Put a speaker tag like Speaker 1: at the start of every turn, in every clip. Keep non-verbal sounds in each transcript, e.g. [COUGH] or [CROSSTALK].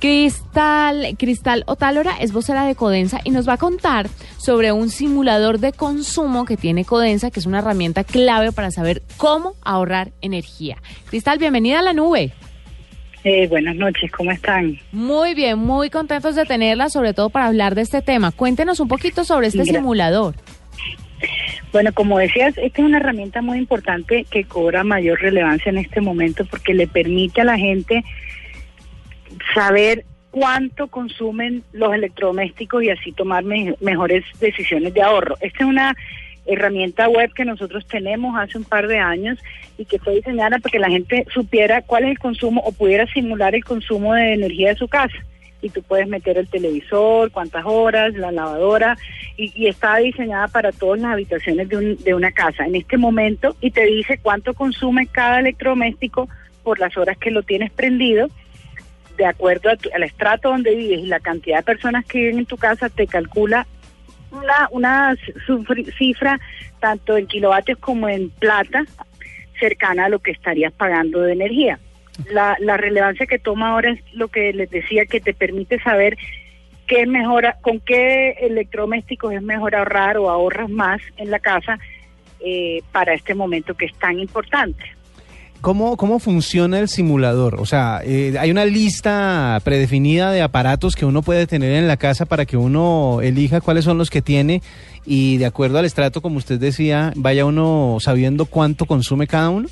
Speaker 1: Cristal, Cristal Otálora es vocera de Codensa y nos va a contar sobre un simulador de consumo que tiene Codensa, que es una herramienta clave para saber cómo ahorrar energía. Cristal, bienvenida a la nube.
Speaker 2: Eh, buenas noches, ¿cómo están?
Speaker 1: Muy bien, muy contentos de tenerla, sobre todo para hablar de este tema. Cuéntenos un poquito sobre este simulador.
Speaker 2: Bueno, como decías, esta es una herramienta muy importante que cobra mayor relevancia en este momento porque le permite a la gente saber cuánto consumen los electrodomésticos y así tomar mejores decisiones de ahorro. Esta es una herramienta web que nosotros tenemos hace un par de años y que fue diseñada para que la gente supiera cuál es el consumo o pudiera simular el consumo de energía de su casa. Y tú puedes meter el televisor, cuántas horas, la lavadora, y, está diseñada para todas las habitaciones de, de una casa en este momento y te dice cuánto consume cada electrodoméstico por las horas que lo tienes prendido de acuerdo al estrato donde vives y la cantidad de personas que viven en tu casa, te calcula una, una cifra tanto en kilovatios como en plata cercana a lo que estarías pagando de energía. La, la relevancia que toma ahora es lo que les decía, que te permite saber qué mejora, con qué electrodomésticos es mejor ahorrar o ahorras más en la casa eh, para este momento que es tan importante.
Speaker 3: ¿Cómo, ¿Cómo funciona el simulador? O sea, eh, ¿hay una lista predefinida de aparatos que uno puede tener en la casa para que uno elija cuáles son los que tiene y de acuerdo al estrato, como usted decía, vaya uno sabiendo cuánto consume cada uno?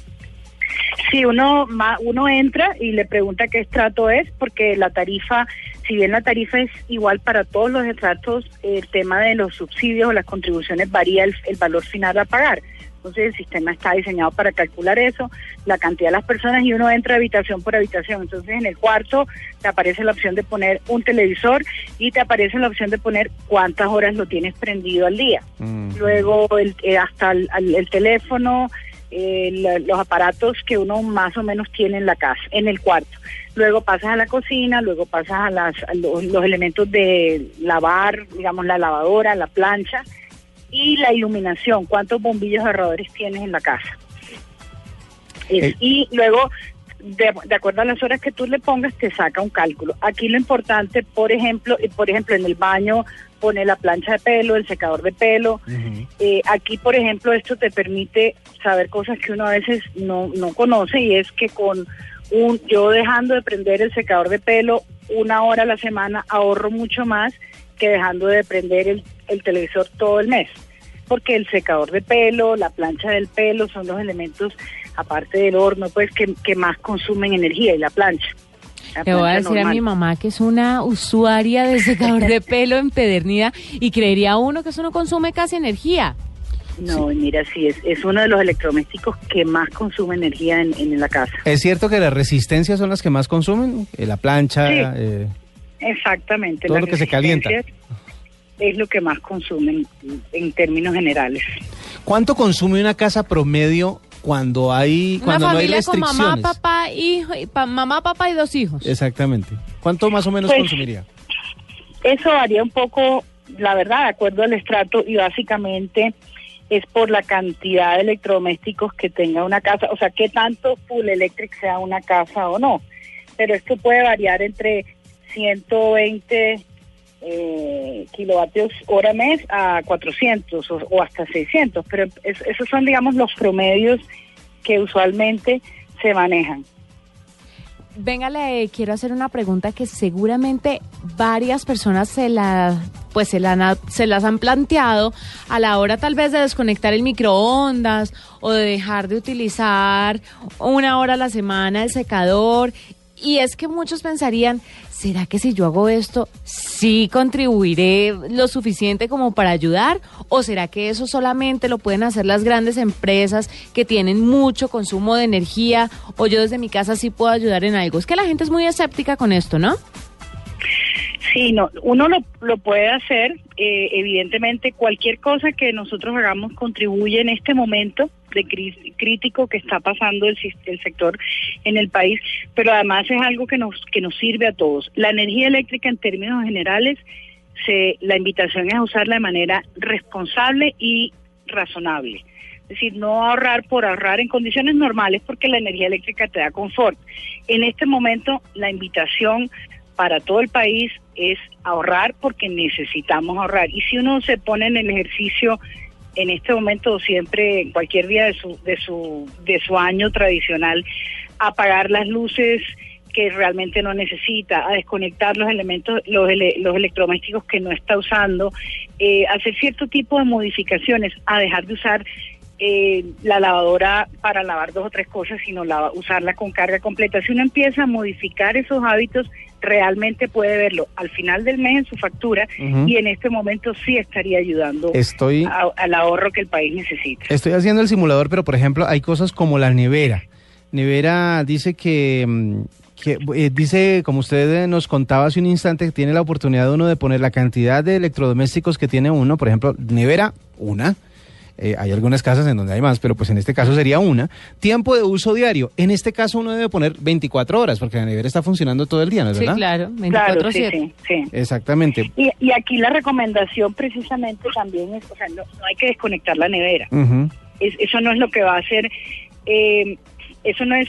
Speaker 2: Sí, uno, uno entra y le pregunta qué estrato es, porque la tarifa, si bien la tarifa es igual para todos los estratos, el tema de los subsidios o las contribuciones varía el, el valor final a pagar. Entonces el sistema está diseñado para calcular eso, la cantidad de las personas y uno entra habitación por habitación. Entonces en el cuarto te aparece la opción de poner un televisor y te aparece la opción de poner cuántas horas lo tienes prendido al día. Luego el, eh, hasta el, teléfono, eh, los aparatos que uno más o menos tiene en la casa, en el cuarto. Luego pasas a la cocina, luego pasas a, las, los, los elementos de lavar, digamos la lavadora, la plancha y la iluminación, cuántos bombillos ahorradores tienes en la casa. Eh. Y luego, de, acuerdo a las horas que tú le pongas, te saca un cálculo. Aquí lo importante, por ejemplo, por ejemplo, en el baño pone la plancha de pelo, el secador de pelo. Eh, aquí, por ejemplo, esto te permite saber cosas que uno a veces no, no conoce y es que con un, yo dejando de prender el secador de pelo una hora a la semana ahorro mucho más que dejando de prender el, el televisor todo el mes. Porque el secador de pelo, la plancha del pelo son los elementos, aparte del horno, pues que, más consumen energía y la plancha.
Speaker 1: Le voy a decir a mi mamá que es una usuaria de secador de [LAUGHS] pelo empedernida y creería uno que eso no consume casi energía.
Speaker 2: No, mira, sí, es, es uno de los electrodomésticos que más consume energía en, en la casa.
Speaker 3: ¿Es cierto que las resistencias son las que más consumen? Eh, la plancha.
Speaker 2: Eh, Exactamente.
Speaker 3: Todo lo que se calienta.
Speaker 2: Es lo que más consumen en términos generales.
Speaker 3: ¿Cuánto consume una casa promedio cuando hay cuando no hay restricciones?
Speaker 1: Con mamá, papá, hijo, mamá, papá y dos hijos.
Speaker 3: Exactamente. ¿Cuánto más o menos pues, consumiría?
Speaker 2: Eso varía un poco, la verdad, de acuerdo al estrato y básicamente es por la cantidad de electrodomésticos que tenga una casa, o sea, qué tanto full electric sea una casa o no. Pero esto puede variar entre 120 eh, kilovatios hora mes a 400 o, hasta 600, pero esos son, digamos, los promedios que usualmente se manejan.
Speaker 1: Venga, le quiero hacer una pregunta que seguramente varias personas se la pues se, la, se las han planteado a la hora tal vez de desconectar el microondas o de dejar de utilizar una hora a la semana el secador y es que muchos pensarían, ¿será que si yo hago esto, sí contribuiré lo suficiente como para ayudar? ¿O será que eso solamente lo pueden hacer las grandes empresas que tienen mucho consumo de energía? ¿O yo desde mi casa sí puedo ayudar en algo? Es que la gente es muy escéptica con esto, ¿no?
Speaker 2: Sí, no, uno lo, lo puede hacer. Eh, evidentemente, cualquier cosa que nosotros hagamos contribuye en este momento de crítico que está pasando el, el sector en el país, pero además es algo que nos que nos sirve a todos. La energía eléctrica, en términos generales, se, la invitación es usarla de manera responsable y razonable. Es decir, no ahorrar por ahorrar en condiciones normales porque la energía eléctrica te da confort. En este momento, la invitación para todo el país es ahorrar porque necesitamos ahorrar. Y si uno se pone en el ejercicio en este momento siempre, en cualquier día de su, de su, de su año tradicional, apagar las luces que realmente no necesita, a desconectar los elementos, los, los electrodomésticos que no está usando, eh, hacer cierto tipo de modificaciones, a dejar de usar eh, la lavadora para lavar dos o tres cosas, sino la, usarla con carga completa. Si uno empieza a modificar esos hábitos, realmente puede verlo al final del mes en su factura y en este momento sí estaría ayudando
Speaker 3: Estoy,
Speaker 2: al ahorro que el país necesita.
Speaker 3: Estoy haciendo el simulador, pero por ejemplo hay cosas como la nevera. Nevera dice que mm, que eh, dice, como usted nos contaba hace un instante, que tiene la oportunidad uno de poner la cantidad de electrodomésticos que tiene uno, por ejemplo, nevera, una, eh, hay algunas casas en donde hay más, pero pues en este caso sería una. Tiempo de uso diario. En este caso uno debe poner 24 horas, porque la nevera está funcionando todo el día, ¿no es
Speaker 1: sí,
Speaker 3: verdad?
Speaker 1: claro, 24
Speaker 2: sí, sí, sí,
Speaker 3: Exactamente.
Speaker 2: Y, y, aquí la recomendación precisamente también es, o sea, no, hay que desconectar la nevera. eso no es lo que va a hacer, eh, eso no es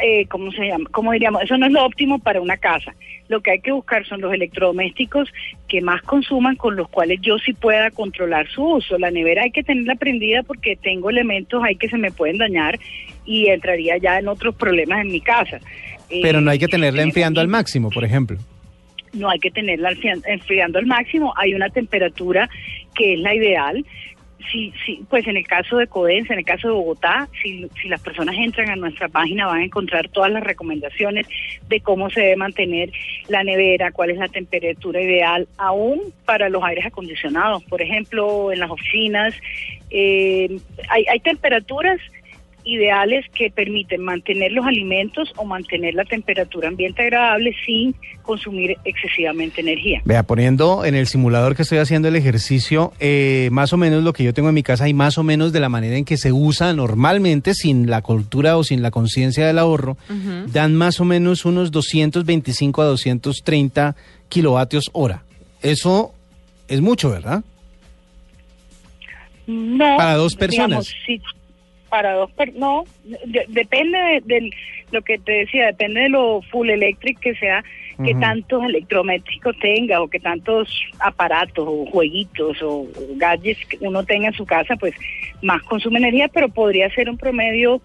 Speaker 2: eh, ¿cómo se llama? ¿Cómo diríamos? Eso no es lo óptimo para una casa. Lo que hay que buscar son los electrodomésticos que más consuman, con los cuales yo sí pueda controlar su uso. La nevera hay que tenerla prendida porque tengo elementos ahí que se me pueden dañar y entraría ya en otros problemas en mi casa.
Speaker 3: Pero no hay que eh, tenerla enfriando al máximo, por ejemplo
Speaker 2: no hay que tenerla enfriando al máximo, hay una temperatura que es la ideal, Sí, sí, pues en el caso de Codensa, en el caso de Bogotá, si, si las personas entran a nuestra página van a encontrar todas las recomendaciones de cómo se debe mantener la nevera, cuál es la temperatura ideal, aún para los aires acondicionados. Por ejemplo, en las oficinas eh, hay, hay temperaturas ideales que permiten mantener los alimentos o mantener la temperatura ambiente agradable sin consumir excesivamente energía.
Speaker 3: Vea, poniendo en el simulador que estoy haciendo el ejercicio, eh, más o menos lo que yo tengo en mi casa y más o menos de la manera en que se usa normalmente, sin la cultura o sin la conciencia del ahorro, dan más o menos unos 225 a 230 kilovatios hora. Eso es mucho, ¿verdad?
Speaker 2: No.
Speaker 3: Para dos personas
Speaker 2: para dos no depende de, lo que te decía depende de lo full electric que sea que tantos electrométricos tenga o que tantos aparatos o jueguitos o, gadgets que uno tenga en su casa pues más consume energía pero podría ser un promedio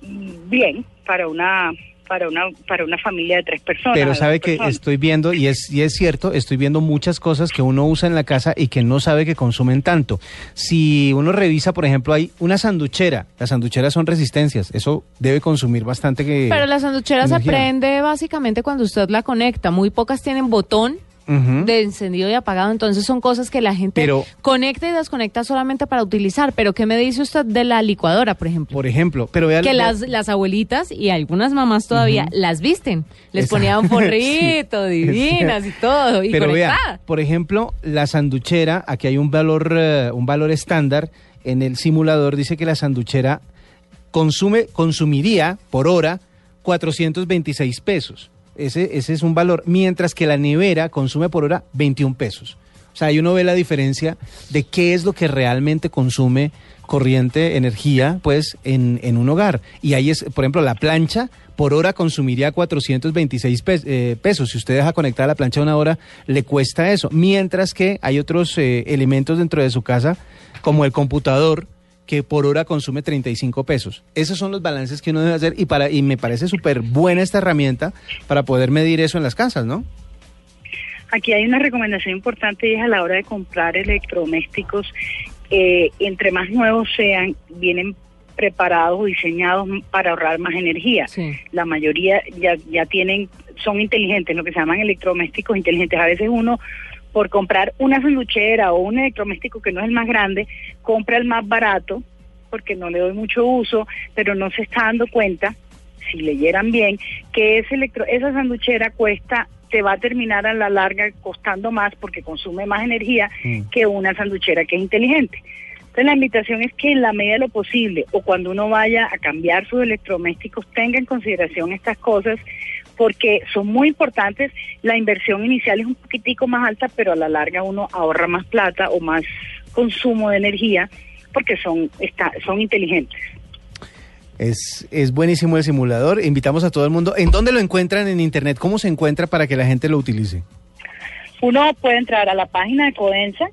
Speaker 2: bien para una para una para una familia de tres personas.
Speaker 3: Pero sabe que estoy viendo y es y es cierto, estoy viendo muchas cosas que uno usa en la casa y que no sabe que consumen tanto. Si uno revisa, por ejemplo, hay una sanduchera, las sanducheras son resistencias, eso debe consumir bastante que
Speaker 1: Pero la sanduchera se prende básicamente cuando usted la conecta, muy pocas tienen botón de encendido y apagado. Entonces son cosas que la gente conecta y desconecta solamente para utilizar. Pero ¿qué me dice usted de la licuadora, por ejemplo?
Speaker 3: Por ejemplo, pero
Speaker 1: que las, las abuelitas y algunas mamás todavía las visten. Les ponían [LAUGHS] un forrito, [LAUGHS] divinas y todo. Y pero vea,
Speaker 3: por ejemplo, la sanduchera, aquí hay un valor, eh, un valor estándar. En el simulador dice que la sanduchera consume, consumiría por hora 426 pesos. Ese, ese es un valor, mientras que la nevera consume por hora 21 pesos. O sea, ahí uno ve la diferencia de qué es lo que realmente consume corriente, energía, pues, en, en un hogar. Y ahí es, por ejemplo, la plancha por hora consumiría 426 eh, pesos. Si usted deja conectada la plancha una hora, le cuesta eso. Mientras que hay otros eh, elementos dentro de su casa, como el computador, que por hora consume 35 pesos. Esos son los balances que uno debe hacer y, para, y me parece súper buena esta herramienta para poder medir eso en las casas, ¿no?
Speaker 2: Aquí hay una recomendación importante y es a la hora de comprar electrodomésticos, eh, entre más nuevos sean, vienen preparados o diseñados para ahorrar más energía. La mayoría ya, ya tienen, son inteligentes, lo que se llaman electrodomésticos inteligentes. A veces uno por comprar una sanduchera o un electrodoméstico que no es el más grande, compra el más barato porque no le doy mucho uso, pero no se está dando cuenta, si leyeran bien, que ese electro, esa sanduchera cuesta te va a terminar a la larga costando más porque consume más energía mm. que una sanduchera que es inteligente. Entonces la invitación es que en la medida de lo posible o cuando uno vaya a cambiar sus electrodomésticos tenga en consideración estas cosas porque son muy importantes. La inversión inicial es un poquitico más alta, pero a la larga uno ahorra más plata o más consumo de energía porque son, está, son inteligentes.
Speaker 3: Es, es buenísimo el simulador. Invitamos a todo el mundo. ¿En dónde lo encuentran en internet? ¿Cómo se encuentra para que la gente lo utilice?
Speaker 2: Uno puede entrar a la página de Codensa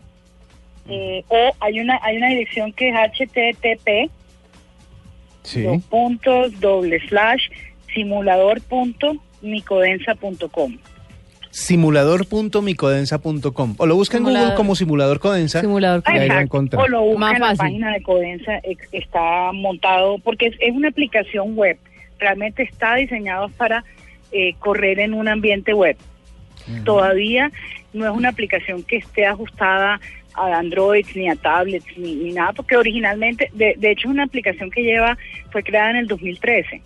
Speaker 2: eh, o hay una hay una dirección que es http
Speaker 3: Sí.
Speaker 2: dos puntos doble slash simulador.micodensa.com.
Speaker 3: Simulador.micodensa.com. O lo busca en Google como simulador Codensa.
Speaker 1: Simulador
Speaker 3: y ahí lo va a
Speaker 2: Exacto.
Speaker 3: encontrar.
Speaker 2: O lo busca
Speaker 1: Más
Speaker 2: en la página de Codensa, está montado, porque es, es una aplicación web, realmente está diseñado para eh, correr en un ambiente web. Todavía no es una aplicación que esté ajustada a Android ni a tablets ni, ni nada, porque originalmente, de, de hecho es una aplicación que lleva, fue creada en el 2013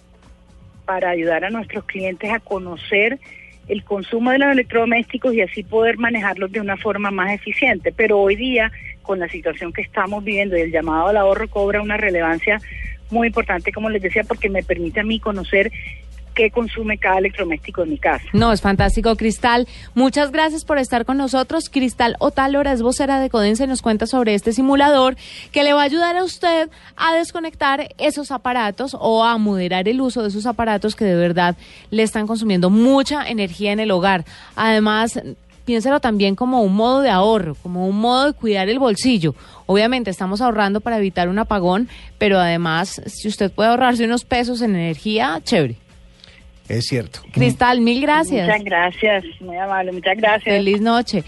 Speaker 2: para ayudar a nuestros clientes a conocer el consumo de los electrodomésticos y así poder manejarlos de una forma más eficiente. Pero hoy día, con la situación que estamos viviendo y el llamado al ahorro cobra una relevancia muy importante, como les decía, porque me permite a mí conocer qué consume cada electrodoméstico en mi casa.
Speaker 1: No, es fantástico, Cristal. Muchas gracias por estar con nosotros. Cristal Otálora es vocera de Codensa y nos cuenta sobre este simulador que le va a ayudar a usted a desconectar esos aparatos o a moderar el uso de esos aparatos que de verdad le están consumiendo mucha energía en el hogar. Además, piénselo también como un modo de ahorro, como un modo de cuidar el bolsillo. Obviamente estamos ahorrando para evitar un apagón, pero además, si usted puede ahorrarse unos pesos en energía, chévere.
Speaker 3: Es cierto.
Speaker 1: Cristal, mil gracias.
Speaker 2: Muchas gracias, muy amable, muchas gracias.
Speaker 1: Feliz noche.